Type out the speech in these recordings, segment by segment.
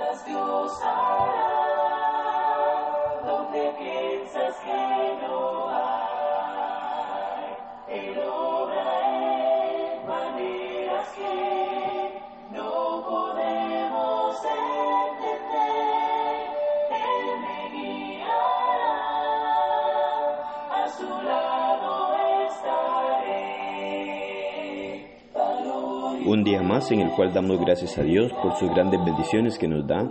piensas Dios hará, piensas que Un día más en el cual damos gracias a Dios por sus grandes bendiciones que nos da,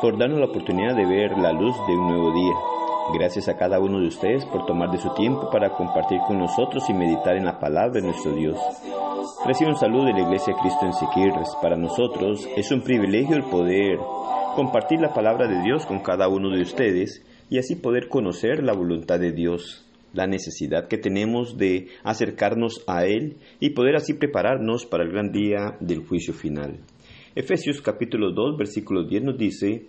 por darnos la oportunidad de ver la luz de un nuevo día. Gracias a cada uno de ustedes por tomar de su tiempo para compartir con nosotros y meditar en la palabra de nuestro Dios. Recibe un saludo de la Iglesia Cristo en Siquirres. Para nosotros es un privilegio el poder compartir la palabra de Dios con cada uno de ustedes y así poder conocer la voluntad de Dios, la necesidad que tenemos de acercarnos a Él y poder así prepararnos para el gran día del juicio final. Efesios capítulo 2 versículo 10 nos dice,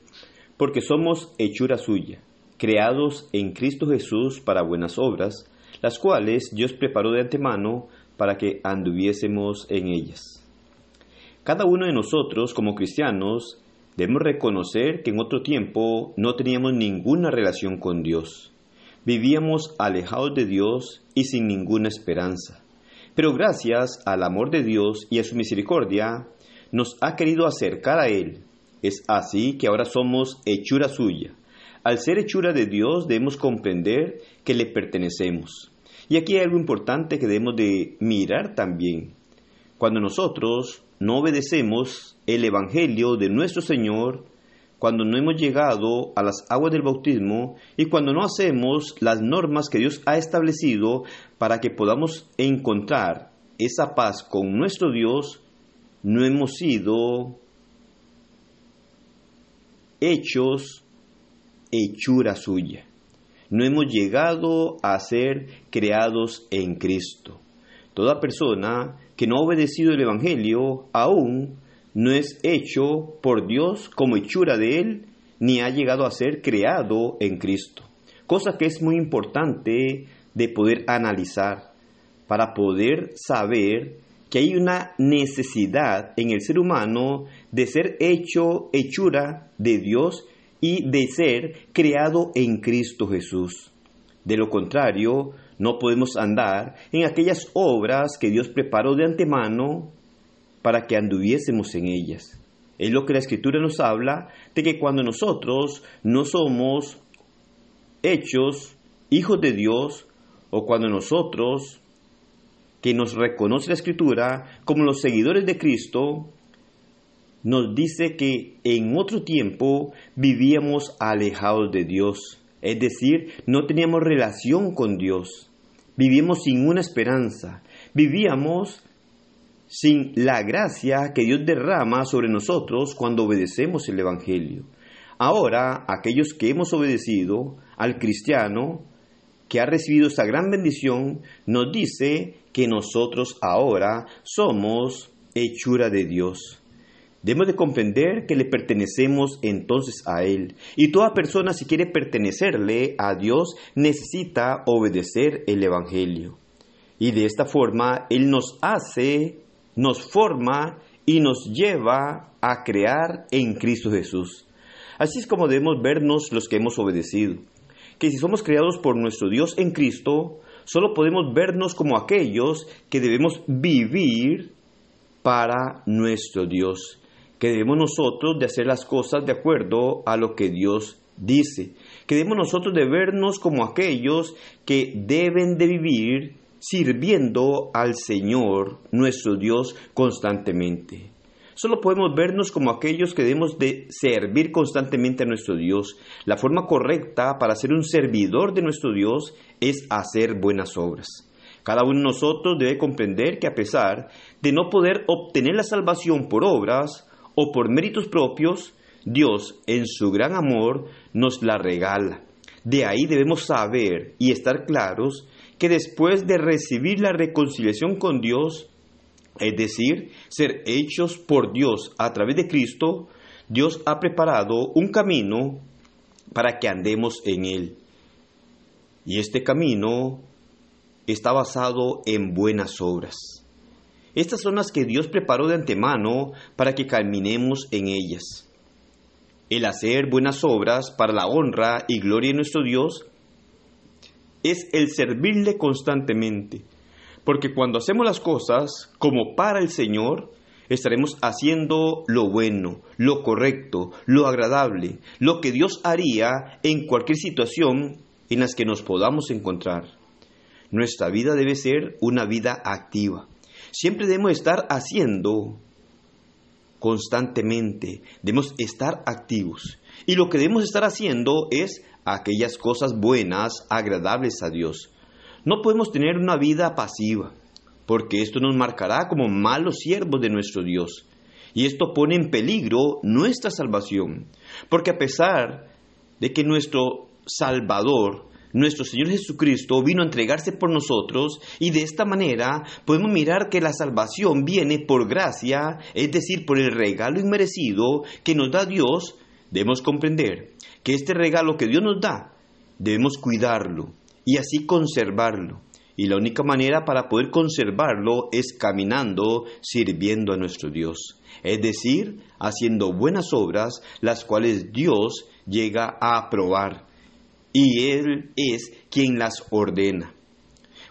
porque somos hechura suya, creados en Cristo Jesús para buenas obras, las cuales Dios preparó de antemano para que anduviésemos en ellas. Cada uno de nosotros como cristianos debemos reconocer que en otro tiempo no teníamos ninguna relación con Dios. Vivíamos alejados de Dios y sin ninguna esperanza. Pero gracias al amor de Dios y a su misericordia, nos ha querido acercar a Él. Es así que ahora somos hechura suya. Al ser hechura de Dios debemos comprender que le pertenecemos. Y aquí hay algo importante que debemos de mirar también. Cuando nosotros no obedecemos el Evangelio de nuestro Señor, cuando no hemos llegado a las aguas del bautismo y cuando no hacemos las normas que Dios ha establecido para que podamos encontrar esa paz con nuestro Dios, no hemos sido hechos hechura suya. No hemos llegado a ser creados en Cristo. Toda persona que no ha obedecido el Evangelio aún no es hecho por Dios como hechura de Él, ni ha llegado a ser creado en Cristo. Cosa que es muy importante de poder analizar para poder saber que hay una necesidad en el ser humano de ser hecho hechura de Dios y de ser creado en Cristo Jesús. De lo contrario, no podemos andar en aquellas obras que Dios preparó de antemano para que anduviésemos en ellas. Es lo que la Escritura nos habla de que cuando nosotros no somos hechos hijos de Dios, o cuando nosotros, que nos reconoce la Escritura como los seguidores de Cristo, nos dice que en otro tiempo vivíamos alejados de Dios, es decir, no teníamos relación con Dios, vivíamos sin una esperanza, vivíamos sin la gracia que Dios derrama sobre nosotros cuando obedecemos el Evangelio. Ahora, aquellos que hemos obedecido al cristiano, que ha recibido esta gran bendición, nos dice que nosotros ahora somos hechura de Dios. Debemos de comprender que le pertenecemos entonces a Él. Y toda persona si quiere pertenecerle a Dios necesita obedecer el Evangelio. Y de esta forma Él nos hace, nos forma y nos lleva a crear en Cristo Jesús. Así es como debemos vernos los que hemos obedecido. Que si somos creados por nuestro Dios en Cristo, solo podemos vernos como aquellos que debemos vivir para nuestro Dios que debemos nosotros de hacer las cosas de acuerdo a lo que Dios dice, que debemos nosotros de vernos como aquellos que deben de vivir sirviendo al Señor, nuestro Dios, constantemente. Solo podemos vernos como aquellos que debemos de servir constantemente a nuestro Dios. La forma correcta para ser un servidor de nuestro Dios es hacer buenas obras. Cada uno de nosotros debe comprender que a pesar de no poder obtener la salvación por obras, o por méritos propios, Dios en su gran amor nos la regala. De ahí debemos saber y estar claros que después de recibir la reconciliación con Dios, es decir, ser hechos por Dios a través de Cristo, Dios ha preparado un camino para que andemos en él. Y este camino está basado en buenas obras. Estas son las que Dios preparó de antemano para que caminemos en ellas. el hacer buenas obras para la honra y gloria de nuestro Dios es el servirle constantemente. Porque cuando hacemos las cosas como para el Señor, estaremos haciendo lo bueno, lo correcto, lo agradable, lo que Dios haría en cualquier situación en las que nos podamos encontrar. Nuestra vida debe ser una vida activa. Siempre debemos estar haciendo constantemente, debemos estar activos. Y lo que debemos estar haciendo es aquellas cosas buenas, agradables a Dios. No podemos tener una vida pasiva, porque esto nos marcará como malos siervos de nuestro Dios. Y esto pone en peligro nuestra salvación, porque a pesar de que nuestro Salvador, nuestro Señor Jesucristo vino a entregarse por nosotros y de esta manera podemos mirar que la salvación viene por gracia, es decir, por el regalo inmerecido que nos da Dios, debemos comprender que este regalo que Dios nos da, debemos cuidarlo y así conservarlo. Y la única manera para poder conservarlo es caminando, sirviendo a nuestro Dios. Es decir, haciendo buenas obras, las cuales Dios llega a aprobar. Y Él es quien las ordena.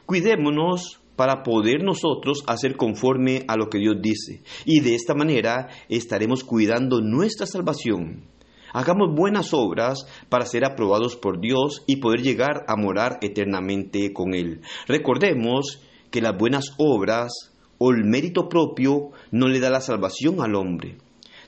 Cuidémonos para poder nosotros hacer conforme a lo que Dios dice. Y de esta manera estaremos cuidando nuestra salvación. Hagamos buenas obras para ser aprobados por Dios y poder llegar a morar eternamente con Él. Recordemos que las buenas obras o el mérito propio no le da la salvación al hombre.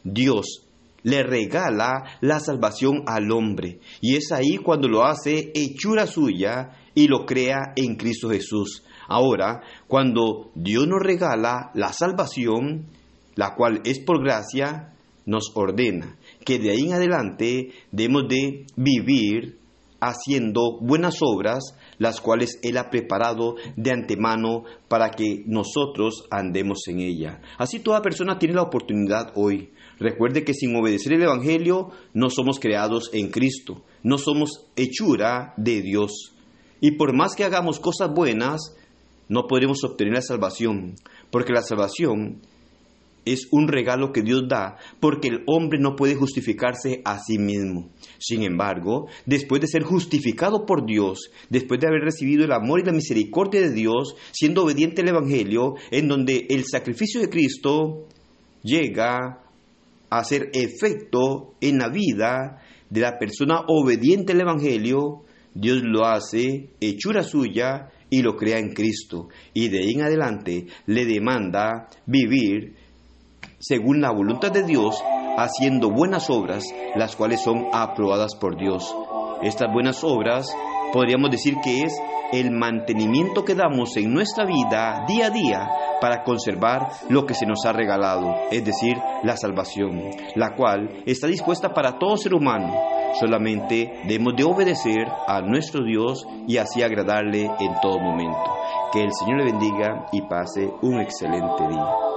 Dios le regala la salvación al hombre y es ahí cuando lo hace hechura suya y lo crea en Cristo Jesús. Ahora, cuando Dios nos regala la salvación, la cual es por gracia, nos ordena que de ahí en adelante debemos de vivir haciendo buenas obras, las cuales Él ha preparado de antemano para que nosotros andemos en ella. Así toda persona tiene la oportunidad hoy. Recuerde que sin obedecer el Evangelio no somos creados en Cristo, no somos hechura de Dios. Y por más que hagamos cosas buenas, no podremos obtener la salvación, porque la salvación es un regalo que Dios da porque el hombre no puede justificarse a sí mismo. Sin embargo, después de ser justificado por Dios, después de haber recibido el amor y la misericordia de Dios, siendo obediente al Evangelio, en donde el sacrificio de Cristo llega a hacer efecto en la vida de la persona obediente al Evangelio, Dios lo hace hechura suya y lo crea en Cristo. Y de ahí en adelante le demanda vivir según la voluntad de Dios, haciendo buenas obras, las cuales son aprobadas por Dios. Estas buenas obras podríamos decir que es el mantenimiento que damos en nuestra vida día a día para conservar lo que se nos ha regalado, es decir, la salvación, la cual está dispuesta para todo ser humano. Solamente debemos de obedecer a nuestro Dios y así agradarle en todo momento. Que el Señor le bendiga y pase un excelente día.